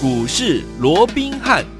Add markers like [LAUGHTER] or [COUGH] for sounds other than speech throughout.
股市罗宾汉。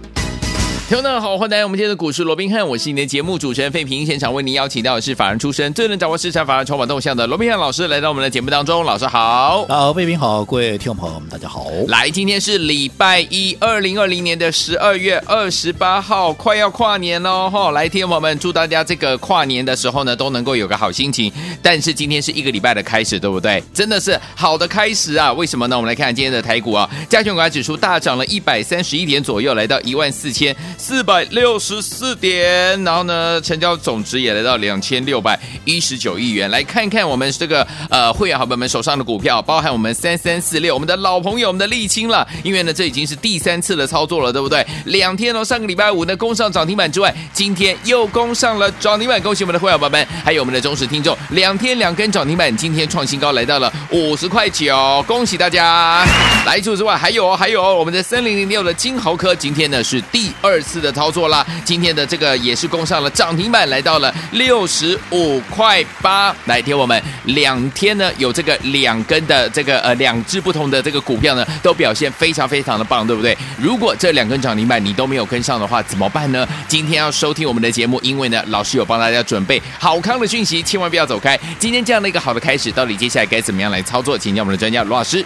听众们好，欢迎来到我们今天的股市罗宾汉，我是你的节目主持人费平。现场为您邀请到的是法人出身、最能掌握市场法人筹码动向的罗宾汉老师，来到我们的节目当中。老师好，好，费平好，各位听众朋友们，大家好。来，今天是礼拜一，二零二零年的十二月二十八号，快要跨年喽！哈，来，听众朋友们，祝大家这个跨年的时候呢，都能够有个好心情。但是今天是一个礼拜的开始，对不对？真的是好的开始啊！为什么呢？我们来看今天的台股啊，加权股价指数大涨了一百三十一点左右，来到一万四千四百六。十四点，然后呢，成交总值也来到两千六百一十九亿元。来看看我们这个呃会员好朋友们手上的股票，包含我们三三四六，我们的老朋友，我们的沥青了。因为呢，这已经是第三次的操作了，对不对？两天哦，上个礼拜五呢攻上涨停板之外，今天又攻上了涨停板，恭喜我们的会员宝宝们，还有我们的忠实听众，两天两根涨停板，今天创新高来到了五十块九，恭喜大家！来除此之外，还有哦还有哦我们的三零零六的金豪科，今天呢是第二次的操作啦。今天的这个也是攻上了涨停板，来到了六十五块八。来听我们两天呢有这个两根的这个呃两只不同的这个股票呢都表现非常非常的棒，对不对？如果这两根涨停板你都没有跟上的话，怎么办呢？今天要收听我们的节目，因为呢老师有帮大家准备好康的讯息，千万不要走开。今天这样的一个好的开始，到底接下来该怎么样来操作？请教我们的专家罗老师。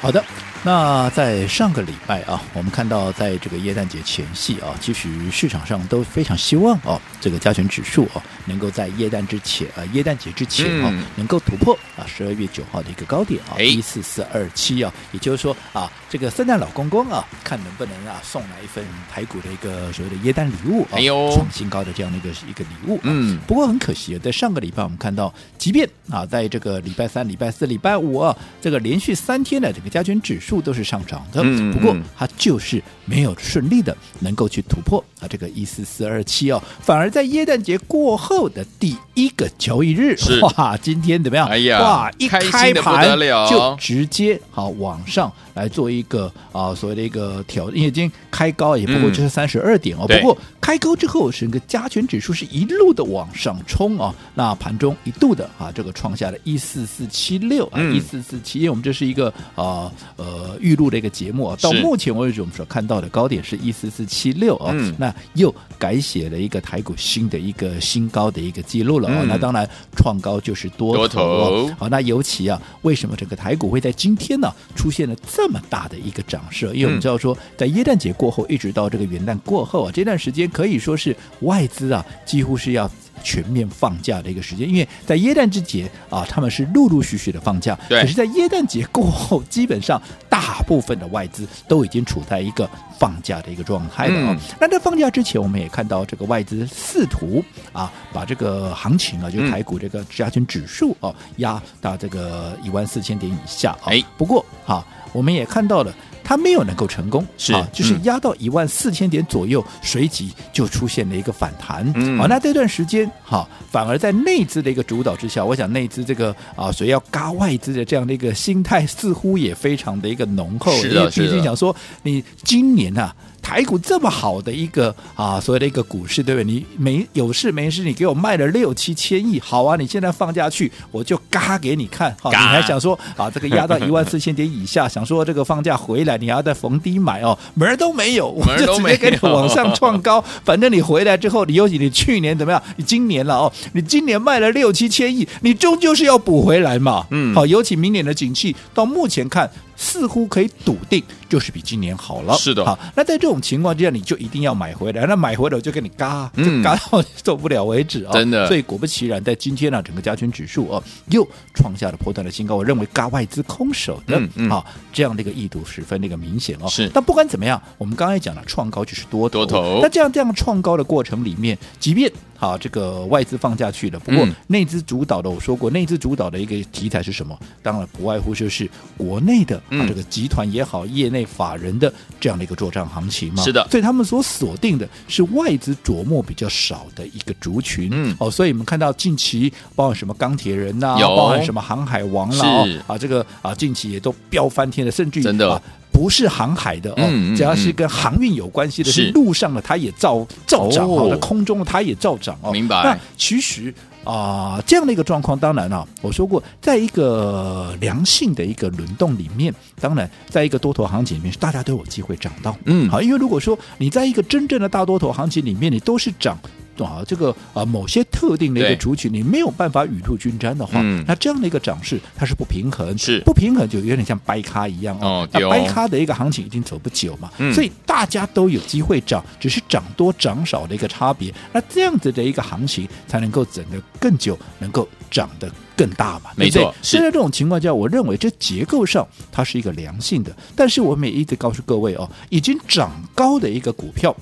好的。那在上个礼拜啊，我们看到在这个耶诞节前夕啊，其实市场上都非常希望哦，这个加权指数哦，能够在耶诞之前啊，耶诞节之前啊，能够突破啊十二月九号的一个高点啊，一四四二七啊，也就是说啊，这个圣诞老公公啊，看能不能啊送来一份排骨的一个所谓的耶诞礼物啊，创新高的这样的一个一个礼物。嗯，不过很可惜啊，在上个礼拜我们看到，即便啊，在这个礼拜三、礼拜四、礼拜五啊，这个连续三天的这个加权指数。都是上涨的，嗯不过它就是没有顺利的能够去突破啊这个一四四二七哦，反而在耶诞节过后的第一个交易日，哇，今天怎么样？哎呀，哇，一开盘就直接好往上来做一个啊所谓的一个调，因为今天开高也不过就是三十二点哦，不过开高之后整个加权指数是一路的往上冲啊，那盘中一度的啊这个创下了一四四七六啊一四四七，因为我们这是一个啊呃。呃预录的一个节目啊，到目前为止我们所看到的高点是一四四七六啊，那又改写了一个台股新的一个新高的一个记录了啊，嗯、那当然创高就是多头，好，那尤其啊，为什么这个台股会在今天呢出现了这么大的一个涨势？因为我们知道说，在耶诞节过后，一直到这个元旦过后啊，这段时间可以说是外资啊几乎是要。全面放假的一个时间，因为在耶诞之节啊，他们是陆陆续续的放假。对。可是，在耶诞节过后，基本上大部分的外资都已经处在一个放假的一个状态了啊。嗯、那在放假之前，我们也看到这个外资试图啊，把这个行情啊，就台股这个加权指数啊，压到这个一万四千点以下啊。哎，不过啊，我们也看到了。它没有能够成功，是啊，就是压到一万四千点左右，随即就出现了一个反弹。嗯，啊，那这段时间哈，反而在内资的一个主导之下，我想内资这个啊，所以要嘎外资的这样的一个心态，似乎也非常的一个浓厚。是的，是的，毕竟想说你今年呐、啊。台股这么好的一个啊，所谓的一个股市，对不对？你没有事没事，你给我卖了六七千亿，好啊！你现在放假去，我就嘎给你看。好，嘎你还想说啊，这个压到 [LAUGHS] 一万四千点以下，想说这个放假回来，你还要再逢低买哦，门儿都没有，[LAUGHS] 我就直接给你往上创高。[LAUGHS] 反正你回来之后，你尤其你去年怎么样？你今年了哦，你今年卖了六七千亿，你终究是要补回来嘛。嗯，好，尤其明年的景气，到目前看。似乎可以笃定，就是比今年好了。是的，好，那在这种情况之下，你就一定要买回来。那买回来我就给你嘎，就嘎到受不了为止啊！真的，所以果不其然，在今天呢，整个加权指数哦，又创下了波段的新高。我认为嘎外资空手的啊，这样的一个意图十分的一个明显哦。是，但不管怎么样，我们刚才讲了，创高就是多头。多头。那这样这样创高的过程里面，即便好，这个外资放下去了。不过内资主导的，我说过，内资主导的一个题材是什么？当然不外乎就是国内的啊，这个集团也好，业内法人的这样的一个作战行情嘛。是的，所以他们所锁定的是外资琢磨比较少的一个族群。嗯，哦，所以我们看到近期包含什么钢铁人呐，包含什么航海王啦，啊，这个啊近期也都飙翻天了，甚至于真的。不是航海的哦，只要是跟航运有关系的，是路上的，它也照照涨；空中的，它也照涨哦。明白。那其实啊、呃、这样的一个状况，当然啊，我说过，在一个良性的一个轮动里面，当然在一个多头行情里面，大家都有机会涨到。嗯，好，因为如果说你在一个真正的大多头行情里面，你都是涨。啊，这个啊，某些特定的一个族群，你没有办法雨露均沾的话，嗯、那这样的一个涨势它是不平衡，是不平衡，就有点像掰咖一样哦。那掰咖的一个行情已经走不久嘛，嗯、所以大家都有机会涨，只是涨多涨少的一个差别。那这样子的一个行情才能够整得更久，能够涨得更大嘛？没错。现在这种情况下，我认为这结构上它是一个良性的，但是我们也一直告诉各位哦，已经涨高的一个股票。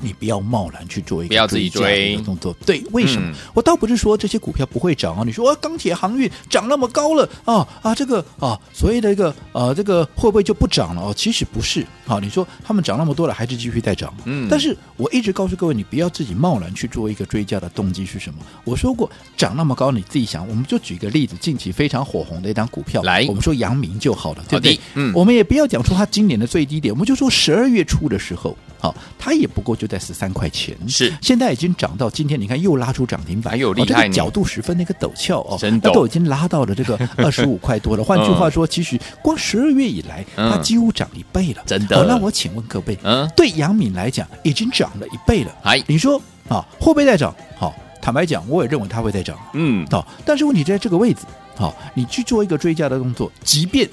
你不要贸然去做一个追加的一个动作，对，为什么？嗯、我倒不是说这些股票不会涨啊，你说啊，钢铁航运涨那么高了啊啊，这个啊，所谓的一个呃、啊，这个会不会就不涨了哦？其实不是，好、啊，你说他们涨那么多了，还是继续在涨。嗯，但是我一直告诉各位，你不要自己贸然去做一个追加的动机是什么？我说过，涨那么高，你自己想，我们就举个例子，近期非常火红的一张股票，来，我们说阳明就好了，对不对？嗯，我们也不要讲出它今年的最低点，我们就说十二月初的时候。好，它也不过就在十三块钱，是现在已经涨到今天，你看又拉出涨停板，有厉害、哦，这个角度十分那个陡峭哦，真的都已经拉到了这个 [LAUGHS] 二十五块多了。换句话说，其实光十二月以来，它几乎涨一倍了，真的。好，那我请问各位，嗯，对杨敏来讲，已经涨了一倍了，哎，你说啊，会不会再涨？好，坦白讲，我也认为它会再涨，嗯，好，但是问题在这个位置，好，你去做一个追加的动作，即便。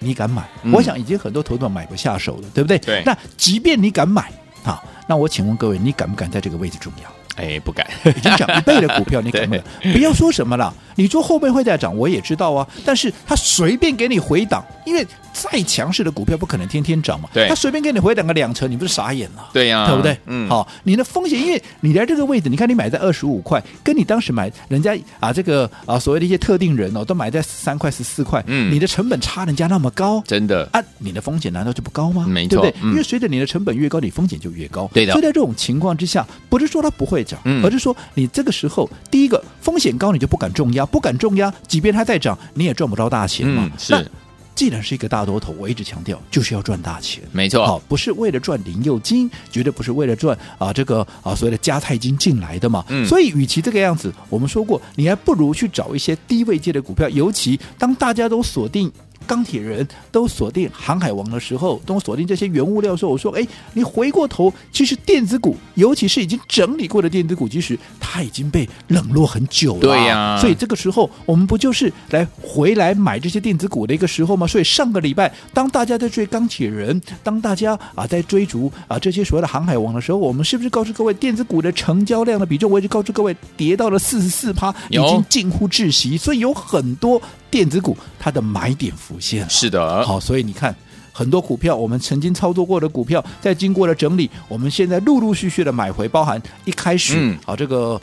你敢买？嗯、我想已经很多投资者买不下手了，对不对？对。那即便你敢买啊，那我请问各位，你敢不敢在这个位置重要？哎，不敢。已经涨一倍的股票，你 [LAUGHS] 敢不敢？不要说什么了，你说后面会再涨，我也知道啊。但是他随便给你回档，因为。再强势的股票不可能天天涨嘛，对，他随便给你回档个两成，你不是傻眼了？对呀、啊，对不对？嗯，好，你的风险，因为你在这个位置，你看你买在二十五块，跟你当时买人家啊这个啊所谓的一些特定人哦，都买在十三块、十四块，嗯，你的成本差人家那么高，真的啊，你的风险难道就不高吗？没错，对不对？嗯、因为随着你的成本越高，你风险就越高，对的。所以在这种情况之下，不是说它不会涨，嗯、而是说你这个时候第一个风险高，你就不敢重压，不敢重压，即便它再涨，你也赚不着大钱嘛，嗯、是。既然是一个大多头，我一直强调就是要赚大钱，没错，好，不是为了赚零用金，绝对不是为了赚啊这个啊所谓的加泰金进来的嘛。嗯，所以与其这个样子，我们说过，你还不如去找一些低位阶的股票，尤其当大家都锁定。钢铁人都锁定航海王的时候，都锁定这些原物料的时候，我说，哎，你回过头，其实电子股，尤其是已经整理过的电子股，其实它已经被冷落很久了。对呀、啊，所以这个时候，我们不就是来回来买这些电子股的一个时候吗？所以上个礼拜，当大家在追钢铁人，当大家啊在追逐啊这些所谓的航海王的时候，我们是不是告诉各位，电子股的成交量的比重，我已经告诉各位，跌到了四十四趴，已经近乎窒息。所以有很多。电子股它的买点浮现了，是的，好，所以你看很多股票，我们曾经操作过的股票，在经过了整理，我们现在陆陆续续的买回，包含一开始，嗯，好，这个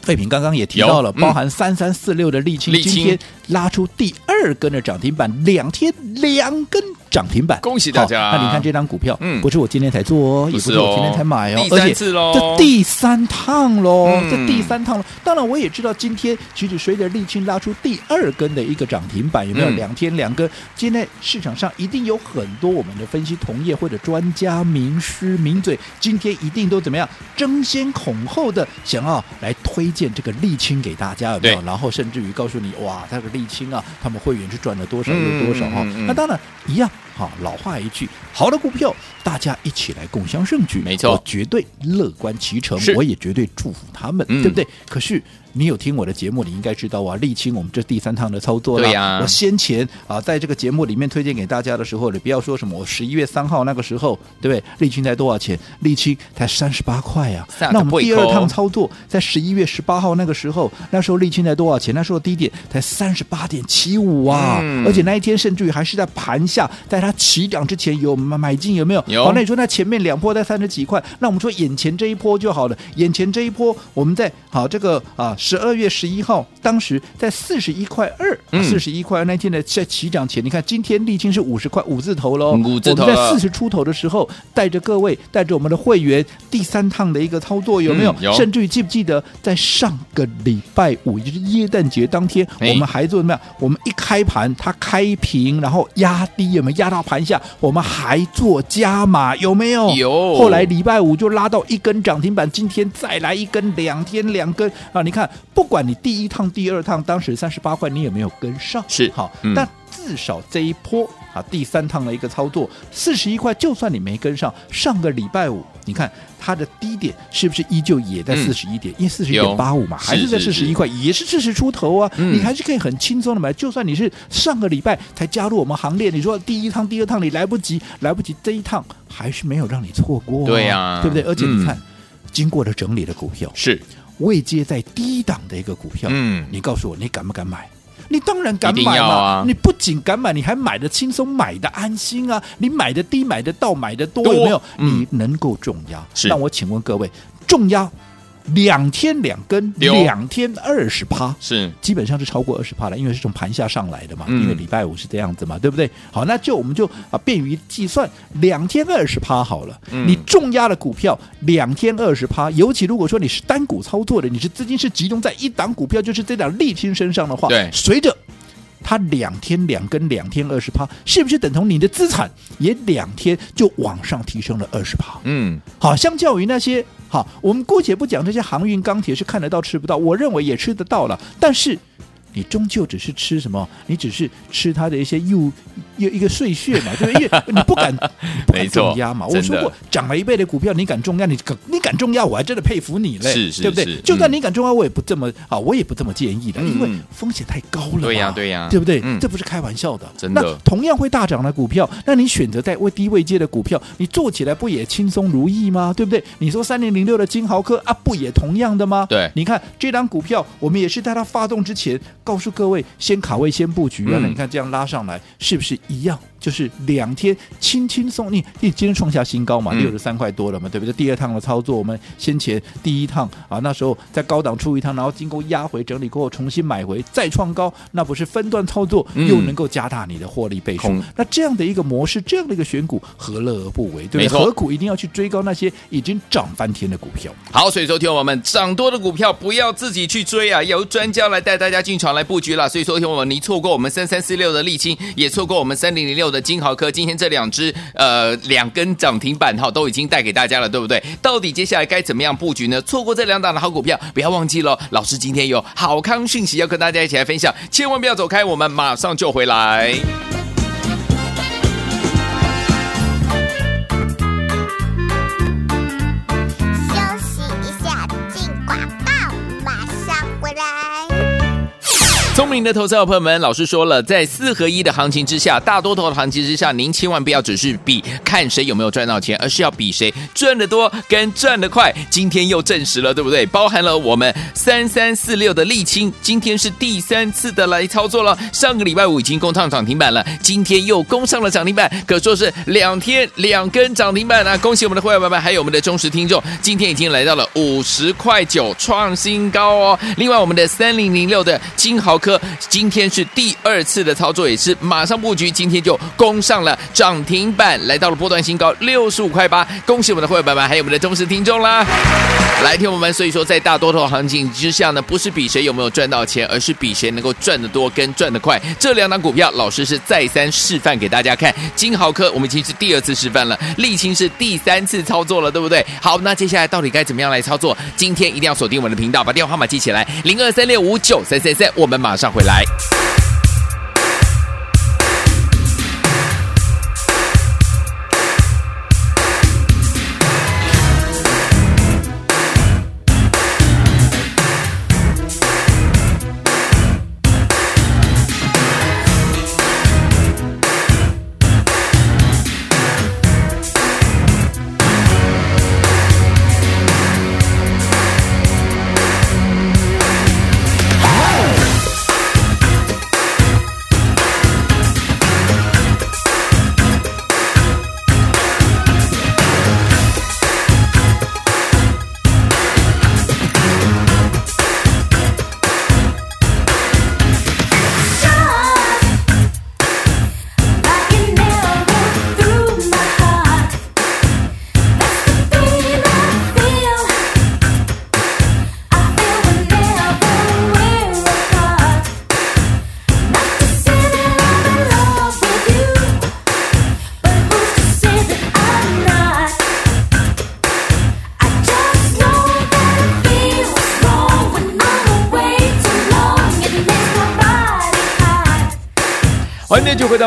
废品刚刚也提到了，包含三三四六的沥青，今天拉出第二根的涨停板，两天两根。涨停板，恭喜大家！那你看这张股票，嗯，不是我今天才做哦，也不是我今天才买哦，第三次喽，这第三趟喽，这第三趟了。当然，我也知道今天其实随着沥青拉出第二根的一个涨停板，有没有两天两根？今天市场上一定有很多我们的分析同业或者专家、名师、名嘴，今天一定都怎么样争先恐后的想要来推荐这个沥青给大家，有没有？然后甚至于告诉你，哇，这个沥青啊，他们会员是赚了多少有多少哈？那当然一样。好，老话一句，好的股票，大家一起来共襄盛举，没错，我绝对乐观其成，我也绝对祝福他们，嗯、对不对？可是。你有听我的节目，你应该知道啊，沥青我们这第三趟的操作了。对呀，我先前啊，在这个节目里面推荐给大家的时候，你不要说什么，我十一月三号那个时候，对不对？沥青才多少钱？沥青才三十八块呀。那我们第二趟操作，在十一月十八号那个时候，那时候沥青才多少钱？那时候低点才三十八点七五啊，嗯、而且那一天甚至于还是在盘下，在它起涨之前有买买进有没有？有。好，那你说那前面两波在三十几块，那我们说眼前这一波就好了，眼前这一波我们在好这个啊。十二月十一号，当时在四十一块二，四十一块二那天的在起涨前，你看今天沥青是五十块五字头喽，五字头。我们在四十出头的时候，带着各位，带着我们的会员，第三趟的一个操作有没有？嗯、有。甚至于记不记得，在上个礼拜五，也就是耶诞节当天，我们还做怎么样？我们一开盘，它开平，然后压低，有没有压到盘下？我们还做加码，有没有？有。后来礼拜五就拉到一根涨停板，今天再来一根，两天两根啊！你看。不管你第一趟、第二趟当时三十八块，你有没有跟上？是好，嗯但至少这一波啊，第三趟的一个操作，四十一块，就算你没跟上，上个礼拜五，你看它的低点是不是依旧也在四十一点？因为四十一点八五嘛，还是在四十一块，也是四十出头啊。嗯你还是可以很轻松的买，就算你是上个礼拜才加入我们行列，你说第一趟、第二趟你来不及，来不及，这一趟还是没有让你错过、啊，对呀、啊，对不对？而且你看，嗯、经过了整理的股票是位阶在低档的一个股票，嗯，你告诉我，你敢不敢买？你当然敢买嘛！啊、你不仅敢买，你还买的轻松，买的安心啊！你买的低，买的到，买的多，多有没有？嗯、你能够重压？那我请问各位，重压两天两根，两天二十趴，是基本上是超过二十趴了，因为是从盘下上来的嘛。嗯、因为礼拜五是这样子嘛，对不对？好，那就我们就啊便于计算，两天二十趴好了。嗯、你重压的股票两天二十趴，尤其如果说你是单股操作的，你是资金是集中在一档股票，就是这档沥青身上的话，对，随着它两天两根，两天二十趴，是不是等同你的资产也两天就往上提升了二十趴？嗯，好，相较于那些好，我们姑且不讲这些航运、钢铁是看得到吃不到，我认为也吃得到了，但是。你终究只是吃什么？你只是吃它的一些又又一个碎屑嘛，对不对？因为 [LAUGHS] 你不敢，你不敢重压嘛。我说过，涨了一倍的股票，你敢重压？你敢你敢重压？我还真的佩服你嘞，是是是对不对？就算你敢重压，我也不这么啊，我也不这么建议的，嗯、因为风险太高了。对呀、啊，对呀、啊，对不对？嗯、这不是开玩笑的。真的。那同样会大涨的股票，那你选择在位低位接的股票，你做起来不也轻松如意吗？对不对？你说三零零六的金豪科啊，不也同样的吗？对，你看这张股票，我们也是在它发动之前告诉各位。先卡位，先布局啊！那、嗯、你看这样拉上来，是不是一样？就是两天轻轻松，你你今天创下新高嘛，六十三块多了嘛，对不对？第二趟的操作，我们先前第一趟啊，那时候在高档出一趟，然后经过压回整理过后，重新买回再创高，那不是分段操作，又能够加大你的获利倍数？嗯、那这样的一个模式，这样的一个选股，何乐而不为？对不对？何苦一定要去追高那些已经涨翻天的股票？好，所以说，听我们涨多的股票不要自己去追啊，由专家来带大家进场来布局了。所以说，听我们，你错过我们三三四六的沥青，也错过我们三零零六的金豪科，今天这两只呃两根涨停板哈都已经带给大家了，对不对？到底接下来该怎么样布局呢？错过这两档的好股票，不要忘记了，老师今天有好康讯息要跟大家一起来分享，千万不要走开，我们马上就回来。聪明的投资者朋友们，老师说了，在四合一的行情之下，大多头的行情之下，您千万不要只是比看谁有没有赚到钱，而是要比谁赚得多跟赚得快。今天又证实了，对不对？包含了我们三三四六的沥青，今天是第三次的来操作了。上个礼拜五已经攻上涨停板了，今天又攻上了涨停板，可说是两天两根涨停板啊！恭喜我们的会员朋友们，还有我们的忠实听众，今天已经来到了五十块九，创新高哦。另外，我们的三零零六的金豪科今天是第二次的操作，也是马上布局，今天就攻上了涨停板，来到了波段新高六十五块八。恭喜我们的会员朋友们，还有我们的忠实听众啦！来听我们，所以说在大多头行情之下呢，不是比谁有没有赚到钱，而是比谁能够赚得多跟赚得快。这两档股票，老师是再三示范给大家看。金豪科我们已经是第二次示范了，沥青是第三次操作了，对不对？好，那接下来到底该怎么样来操作？今天一定要锁定我们的频道，把电话号码记起来，零二三六五九三三三，我们马上上回来。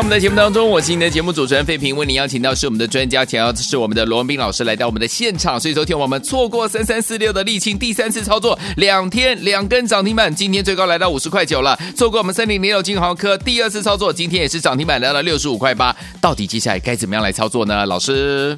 在节目当中，我是你的节目主持人费平，为您邀请到是我们的专家，请到是我们的罗文斌老师来到我们的现场，所以昨天我们错过三三四六的沥青第三次操作，两天两根涨停板，今天最高来到五十块九了，错过我们三零零六金豪科第二次操作，今天也是涨停板来到六十五块八，到底接下来该怎么样来操作呢？老师？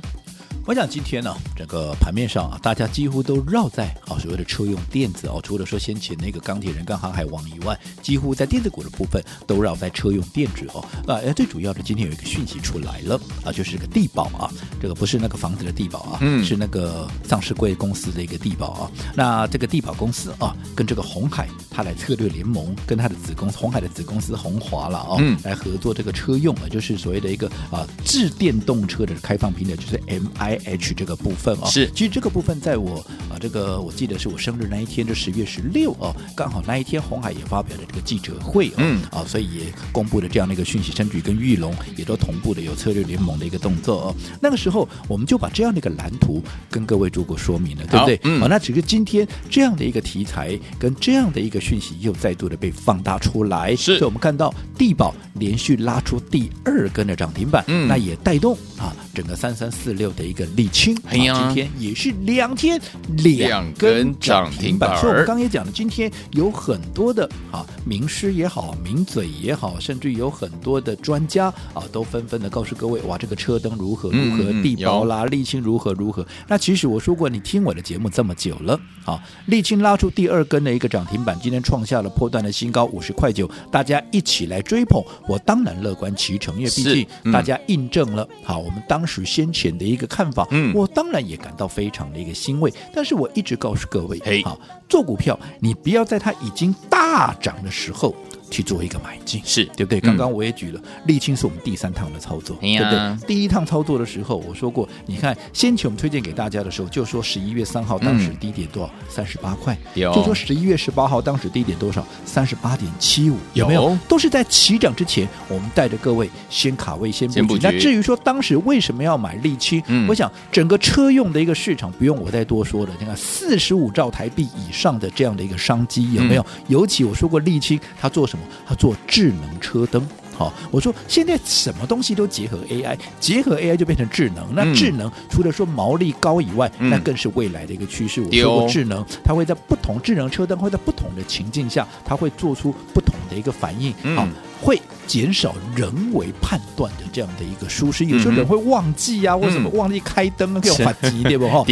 我想今天呢，整个盘面上啊，大家几乎都绕在啊所谓的车用电子哦，除了说先前那个钢铁人跟航海王以外，几乎在电子股的部分都绕在车用电子哦。啊，最主要的今天有一个讯息出来了啊，就是这个地宝啊，这个不是那个房子的地宝啊，嗯，是那个上市贵公司的一个地宝啊。那这个地宝公司啊，跟这个红海它来策略联盟，跟它的子公司红海的子公司红华了啊，嗯，来合作这个车用啊，就是所谓的一个啊智电动车的开放平台，就是 MI。H 这个部分啊、哦，是，其实这个部分在我啊，这个我记得是我生日那一天，就十月十六哦，刚好那一天红海也发表了这个记者会、哦、嗯。啊，所以也公布了这样的一个讯息，甚至于跟玉龙也都同步的有策略联盟的一个动作哦。那个时候我们就把这样的一个蓝图跟各位做过说明了，对不对？嗯，好，那只是今天这样的一个题材跟这样的一个讯息又再度的被放大出来，是，所以我们看到地保连续拉出第二根的涨停板，嗯，那也带动啊整个三三四六的一个。丽清，今天也是两天两根涨停板。所以我们刚也讲了，今天有很多的啊名师也好，名嘴也好，甚至有很多的专家啊，都纷纷的告诉各位，哇，这个车灯如何如何，地包啦，沥青如何如何。那其实我说过，你听我的节目这么久了，啊，沥青拉出第二根的一个涨停板，今天创下了破断的新高五十块九，大家一起来追捧，我当然乐观其成，因为毕竟大家印证了好我们当时先前的一个看法。嗯，我当然也感到非常的一个欣慰，但是我一直告诉各位，嘿，好，做股票你不要在它已经大涨的时候。去做一个买进，是对不对？刚刚我也举了，沥青是我们第三趟的操作，对不对？第一趟操作的时候，我说过，你看先前我们推荐给大家的时候，就说十一月三号当时低点多少？三十八块。就说十一月十八号当时低点多少？三十八点七五。有没有？都是在起涨之前，我们带着各位先卡位，先布局。那至于说当时为什么要买沥青？我想整个车用的一个市场不用我再多说了。你看四十五兆台币以上的这样的一个商机有没有？尤其我说过沥青它做什么？它做智能车灯，好，我说现在什么东西都结合 AI，结合 AI 就变成智能。那智能除了说毛利高以外，那更是未来的一个趋势。我说过智能，它会在不同智能车灯会在不同的情境下，它会做出不同的一个反应，好，会减少人为判断的这样的一个疏失。有时候人会忘记啊，为什么忘记开灯啊？这种反击对不？[LAUGHS] 哈，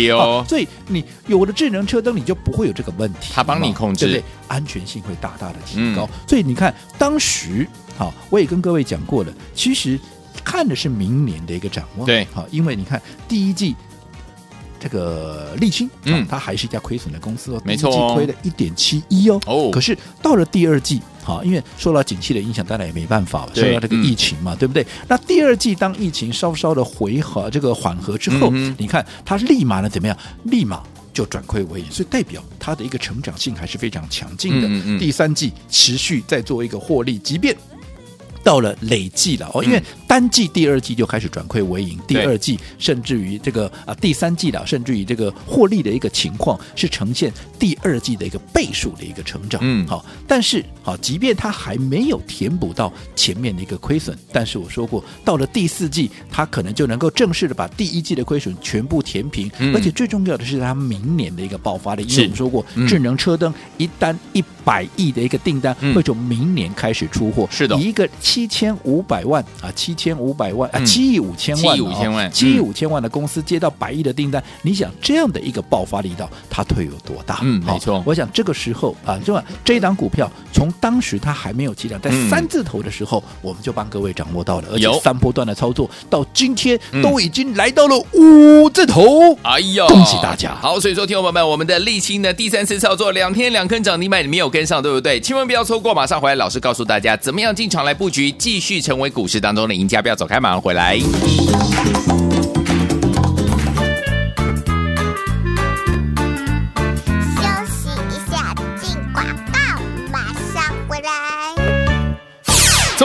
所以你有了智能车灯，你就不会有这个问题，它帮你控制，对不对？安全性会大大的提高。所以你看当时。好，我也跟各位讲过了。其实看的是明年的一个展望。对，好，因为你看第一季这个沥青，嗯，它还是一家亏损的公司哦，没错，亏了一点七一哦。哦，可是到了第二季，好，因为受到景气的影响，当然也没办法，受到这个疫情嘛，对不对？那第二季当疫情稍稍的回和，这个缓和之后，你看它立马呢怎么样？立马就转亏为盈，所以代表它的一个成长性还是非常强劲的。第三季持续在做一个获利，即便。到了累计了哦，因为单季第二季就开始转亏为盈，第二季甚至于这个啊第三季了，甚至于这个获利的一个情况是呈现第二季的一个倍数的一个成长，嗯，好，但是好，即便它还没有填补到前面的一个亏损，但是我说过，到了第四季，它可能就能够正式的把第一季的亏损全部填平，而且最重要的是它明年的一个爆发力，因为我们说过，智能车灯一单一百亿的一个订单会从明年开始出货，是的，一个。七千五百万啊，七千五百万啊，七亿五千万，七亿五千万，七亿五千万的公司接到百亿的订单，你想这样的一个爆发力道，它会有多大？嗯，没错。我想这个时候啊，就这一档股票从当时它还没有起涨，在三字头的时候，我们就帮各位掌握到了，而且三波段的操作到今天都已经来到了五字头。哎呀，恭喜大家！好，所以说，听众朋友们，我们的沥青的第三次操作，两天两根涨停板，你没有跟上，对不对？千万不要错过，马上回来，老师告诉大家怎么样进场来布局。继续成为股市当中的赢家，不要走开，马上回来。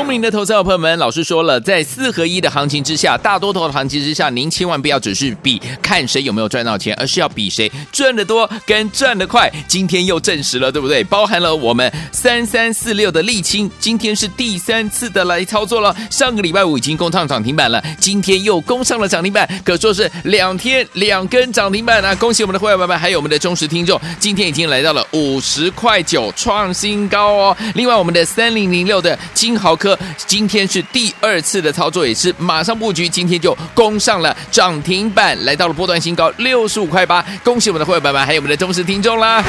聪，明的投资者朋友们，老师说了，在四合一的行情之下，大多头的行情之下，您千万不要只是比看谁有没有赚到钱，而是要比谁赚得多跟赚得快。今天又证实了，对不对？包含了我们三三四六的沥青，今天是第三次的来操作了。上个礼拜五已经攻上涨停板了，今天又攻上了涨停板，可说是两天两根涨停板啊！恭喜我们的会员朋友们，还有我们的忠实听众，今天已经来到了五十块九，创新高哦。另外，我们的三零零六的金豪科，[LAUGHS] 今天是第二次的操作，也是马上布局，今天就攻上了涨停板，来到了波段新高六十五块八。恭喜我们的会员朋友们，还有我们的忠实听众啦！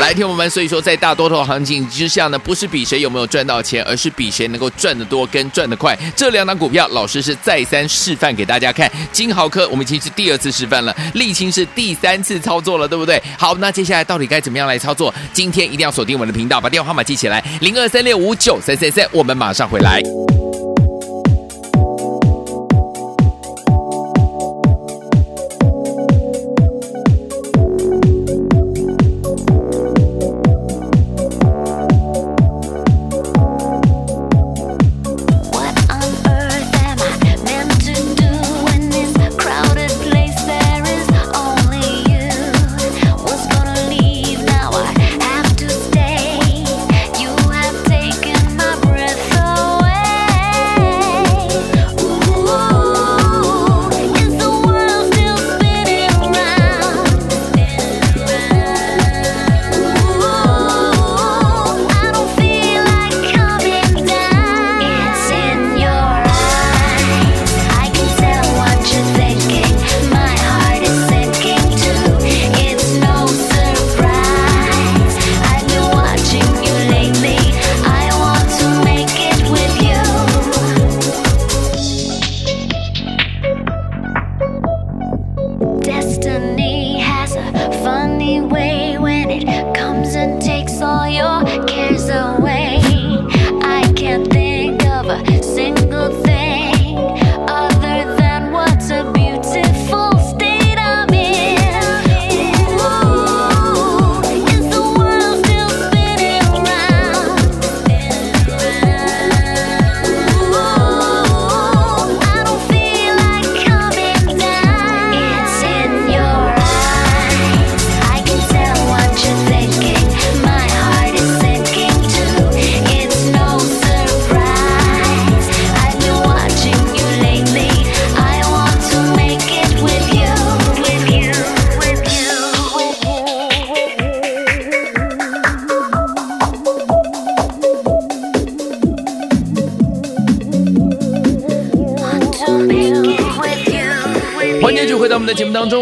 来听我们，所以说在大多头行情之下呢，不是比谁有没有赚到钱，而是比谁能够赚得多跟赚得快。这两档股票，老师是再三示范给大家看。金豪科我们已经是第二次示范了，沥青是第三次操作了，对不对？好，那接下来到底该怎么样来操作？今天一定要锁定我们的频道，把电话号码记起来，零二三六五九三三三，我们马上回来。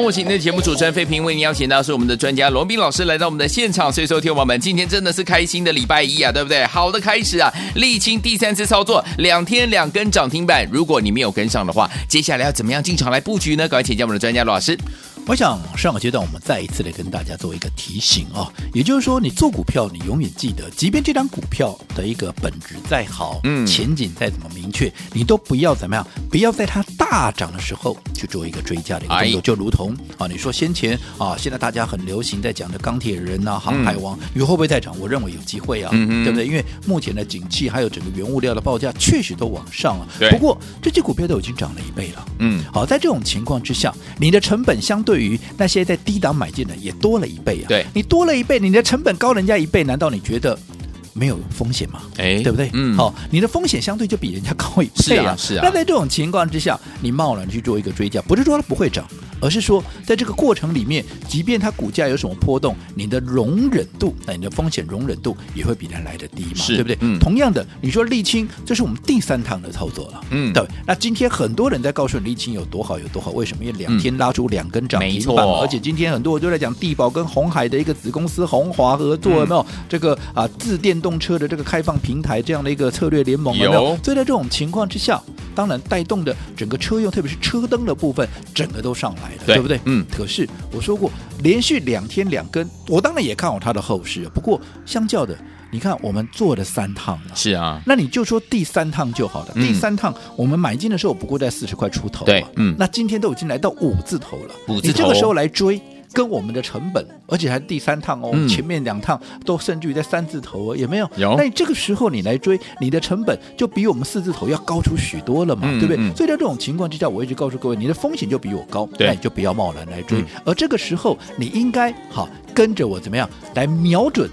目当中，我请您的节目主持人费平为您邀请到是我们的专家罗斌老师来到我们的现场，所以说听我们今天真的是开心的礼拜一啊，对不对？好的开始啊，沥青第三次操作，两天两根涨停板，如果你没有跟上的话，接下来要怎么样进场来布局呢？赶快请教我们的专家罗老师。我想上个阶段我们再一次的跟大家做一个提醒啊，也就是说，你做股票，你永远记得，即便这张股票的一个本质再好，嗯，前景再怎么明确，你都不要怎么样，不要在它大涨的时候去做一个追加的一个动作，就如同啊，你说先前啊，现在大家很流行在讲的钢铁人呐、航海王，你、嗯、会不会再涨？我认为有机会啊，嗯、对不对？因为目前的景气还有整个原物料的报价确实都往上了，不过这些股票都已经涨了一倍了，嗯，好，在这种情况之下，你的成本相对。对于那些在低档买进的也多了一倍啊！对，你多了一倍，你的成本高人家一倍，难道你觉得没有风险嘛？哎，对不对？嗯，好，你的风险相对就比人家高一倍啊！是啊，那在这种情况之下，你贸然去做一个追加，不是说它不会涨。而是说，在这个过程里面，即便它股价有什么波动，你的容忍度，那你的风险容忍度也会比它来的低嘛，对不对？嗯。同样的，你说沥青，这是我们第三趟的操作了，嗯，对。那今天很多人在告诉你沥青有多好，有多好，为什么？因为两天拉出两根涨停板，而且今天很多人都在讲地保跟红海的一个子公司红华合作，有没有？这个啊，自电动车的这个开放平台这样的一个策略联盟，有没有？所以在这种情况之下，当然带动的整个车用，特别是车灯的部分，整个都上来。了，对不对？嗯。可是我说过，连续两天两根，我当然也看好它的后市。不过，相较的，你看我们做了三趟了。是啊。那你就说第三趟就好了。嗯、第三趟我们买进的时候不过在四十块出头。对。嗯。那今天都已经来到五字头了。五字头。你这个时候来追，跟我们的成本，而且还第三趟哦，嗯、前面两趟都甚至于在三字头哦，也没有？有。那你这个时候你来追，你的成本就比我们四字头要高出许多了嘛，嗯、对不对？嗯、所以在这种情况之下，我一直告诉各位，你的风险就比我高，对那你就不要贸然来追。嗯、而这个时候，你应该好跟着我怎么样来瞄准。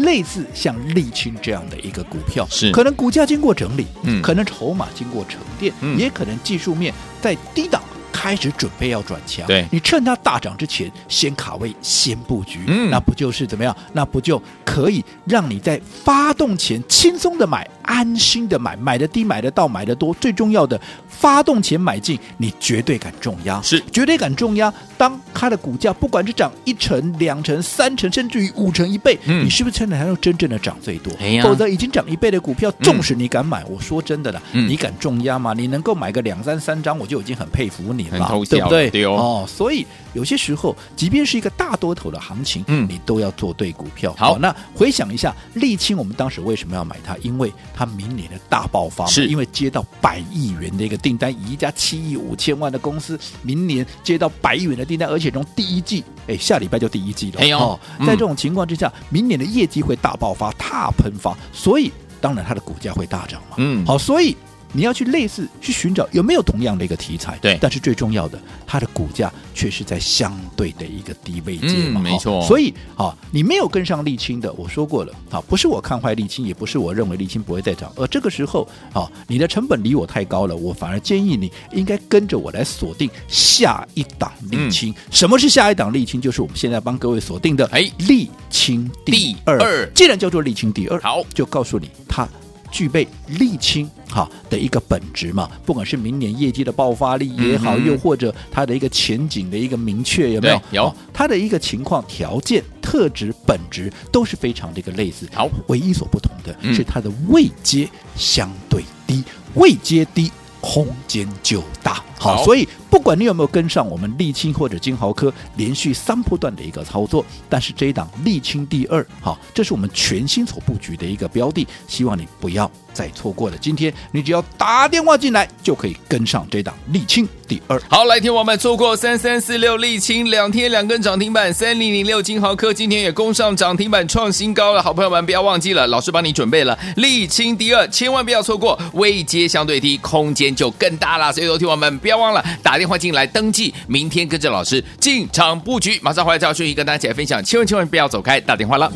类似像沥青这样的一个股票，是可能股价经过整理，嗯，可能筹码经过沉淀，嗯，也可能技术面在低档开始准备要转强，对，你趁它大涨之前先卡位，先布局，嗯，那不就是怎么样？那不就可以让你在发动前轻松的买，安心的买，买的低，买的到，买的多，最重要的，发动前买进，你绝对敢重压，是绝对敢重压。当它的股价不管是涨一成、两成、三成，甚至于五成一倍，嗯、你是不是趁着它要真正的涨最多？哎呀否则已经涨一倍的股票，纵使你敢买，嗯、我说真的啦，嗯、你敢重压吗？你能够买个两三三张，我就已经很佩服你了，对不对？对哦，哦，所以有些时候，即便是一个大多头的行情，嗯，你都要做对股票。好，哦、那回想一下，沥青，我们当时为什么要买它？因为它明年的大爆发，是因为接到百亿元的一个订单，以一家七亿五千万的公司，明年接到百亿元的订单，而且从第一季，哎，下礼拜就第一季了。哎呦哦，在这种情况之下，嗯、明年的业绩会大爆发、大喷发，所以当然它的股价会大涨嘛。嗯，好，所以。你要去类似去寻找有没有同样的一个题材，对，但是最重要的，它的股价却是在相对的一个低位阶嘛，嗯、没错。所以啊，你没有跟上沥青的，我说过了啊，不是我看坏沥青，也不是我认为沥青不会再涨，而这个时候啊，你的成本离我太高了，我反而建议你应该跟着我来锁定下一档沥青。嗯、什么是下一档沥青？就是我们现在帮各位锁定的哎，沥青第二。第二既然叫做沥青第二，好，就告诉你它。具备沥青哈的一个本质嘛，不管是明年业绩的爆发力也好，嗯、又或者它的一个前景的一个明确有没有？有，它的一个情况、条件、特质、本质都是非常的一个类似。好，唯一所不同的是它的位阶相对低，位阶低，空间就大。好，所以不管你有没有跟上我们沥青或者金豪科连续三波段的一个操作，但是这一档沥青第二，好，这是我们全新所布局的一个标的，希望你不要再错过了。今天你只要打电话进来，就可以跟上这档沥青第二。好，来听我们错过三三四六沥青两天两根涨停板，三零零六金豪科今天也攻上涨停板创新高了。好朋友们不要忘记了，老师帮你准备了沥青第二，千万不要错过，位阶相对低，空间就更大了。所以，说听我们不要忘了打电话进来登记，明天跟着老师进场布局。马上回来，赵顺仪跟大家一起来分享，千万千万不要走开，打电话了。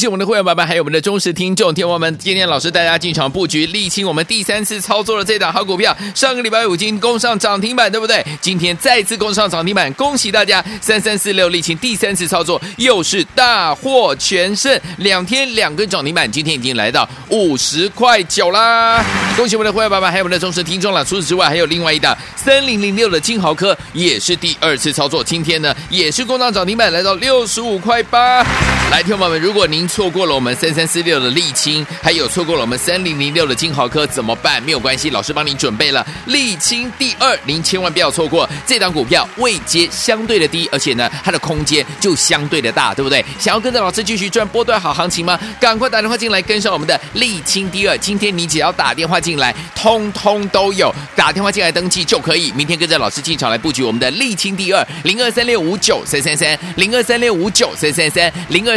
谢我们的会员宝宝，还有我们的忠实听众，听我们今天老师带大家进场布局，沥清我们第三次操作了这档好股票，上个礼拜五已经攻上涨停板，对不对？今天再次攻上涨停板，恭喜大家！三三四六沥清第三次操作又是大获全胜，两天两根涨停板，今天已经来到五十块九啦！恭喜我们的会员宝宝，还有我们的忠实听众了。除此之外，还有另外一档三零零六的金豪科也是第二次操作，今天呢也是攻上涨停板，来到六十五块八。来，听众朋友们，如果您错过了我们三三四六的沥青，还有错过了我们三零零六的金豪科，怎么办？没有关系，老师帮您准备了沥青第二，您千万不要错过这档股票，位阶相对的低，而且呢，它的空间就相对的大，对不对？想要跟着老师继续赚波段好行情吗？赶快打电话进来跟上我们的沥青第二，今天你只要打电话进来，通通都有，打电话进来登记就可以，明天跟着老师进场来布局我们的沥青第二，零二三六五九三三三，零二三六五九三三三，零二